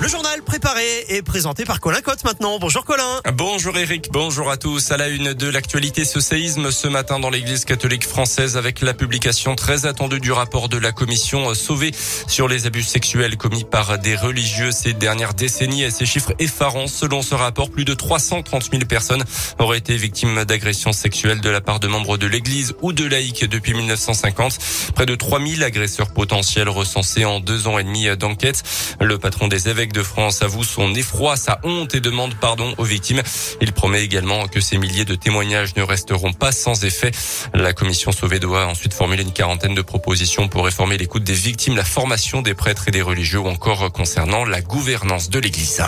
Le journal préparé et présenté par Colin Cotte maintenant. Bonjour Colin. Bonjour Eric, bonjour à tous. À la une de l'actualité, ce séisme ce matin dans l'église catholique française avec la publication très attendue du rapport de la commission sauvée sur les abus sexuels commis par des religieux ces dernières décennies et ces chiffres effarants. Selon ce rapport, plus de 330 000 personnes auraient été victimes d'agressions sexuelles de la part de membres de l'église ou de laïcs depuis 1950. Près de 3000 agresseurs potentiels recensés en deux ans et demi d'enquête. Le patron des évêques de France avoue son effroi, sa honte et demande pardon aux victimes. Il promet également que ces milliers de témoignages ne resteront pas sans effet. La commission Sauvé doit ensuite formuler une quarantaine de propositions pour réformer l'écoute des victimes, la formation des prêtres et des religieux ou encore concernant la gouvernance de l'Église.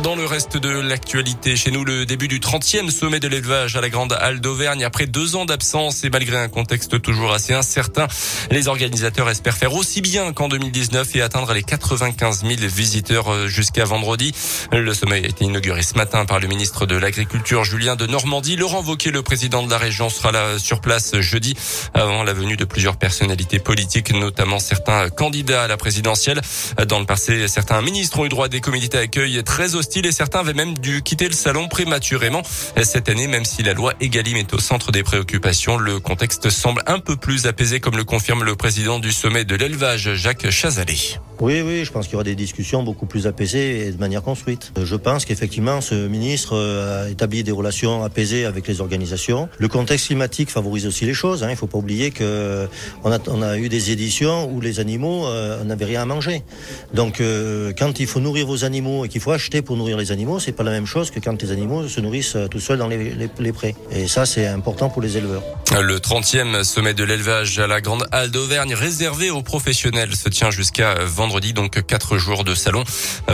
Dans le reste de l'actualité, chez nous, le début du 30e sommet de l'élevage à la Grande Halle d'Auvergne. Après deux ans d'absence et malgré un contexte toujours assez incertain, les organisateurs espèrent faire aussi bien qu'en 2019 et atteindre les 95 000 visiteurs euh, jusqu'à vendredi. Le sommet a été inauguré ce matin par le ministre de l'Agriculture, Julien de Normandie. Laurent Wauquiez, le président de la région, sera là sur place jeudi avant la venue de plusieurs personnalités politiques, notamment certains candidats à la présidentielle. Dans le passé, certains ministres ont eu droit à des comités d'accueil très et certains avaient même dû quitter le salon prématurément. Cette année, même si la loi Egalim est au centre des préoccupations, le contexte semble un peu plus apaisé comme le confirme le président du sommet de l'élevage, Jacques Chazalet. Oui, oui, je pense qu'il y aura des discussions beaucoup plus apaisées et de manière construite. Je pense qu'effectivement, ce ministre euh, a établi des relations apaisées avec les organisations. Le contexte climatique favorise aussi les choses. Hein. Il ne faut pas oublier que on a, eu des éditions où les animaux euh, n'avaient rien à manger. Donc, euh, quand il faut nourrir vos animaux et qu'il faut acheter pour nourrir les animaux, c'est pas la même chose que quand les animaux se nourrissent tout seuls dans les prés. Et ça, c'est important pour les éleveurs. Le 30e sommet de l'élevage à la Grande Halle d'Auvergne réservé aux professionnels se tient jusqu'à vendredi, donc quatre jours de salon.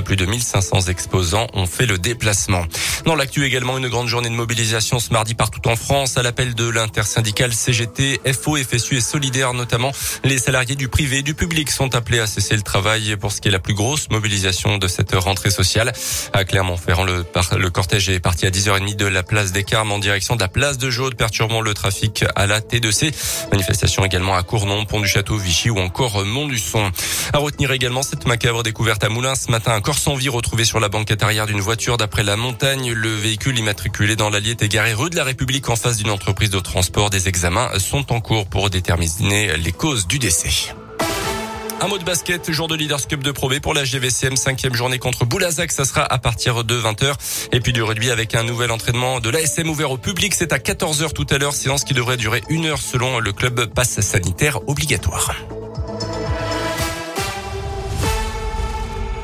Plus de 1500 exposants ont fait le déplacement. Dans l'actu également, une grande journée de mobilisation ce mardi partout en France à l'appel de l'intersyndicale CGT, FO, FSU et Solidaire notamment. Les salariés du privé et du public sont appelés à cesser le travail pour ce qui est la plus grosse mobilisation de cette rentrée sociale. À Clermont-Ferrand, le, cortège est parti à 10h30 de la place des Carmes en direction de la place de Jaude, perturbant le trafic à la T2C. Manifestation également à Cournon, Pont du Château, Vichy ou encore Montluçon. À retenir également cette macabre découverte à Moulins ce matin. Un corps sans vie retrouvé sur la banquette arrière d'une voiture d'après la montagne. Le véhicule immatriculé dans l'Allier est égaré rue de la République en face d'une entreprise de transport. Des examens sont en cours pour déterminer les causes du décès. Un mot de basket, jour de Leaders Cup de Pro pour la GVCM, cinquième journée contre Boulazac, ça sera à partir de 20h. Et puis du rugby avec un nouvel entraînement de l'ASM ouvert au public, c'est à 14h tout à l'heure, séance qui devrait durer une heure selon le club passe sanitaire obligatoire.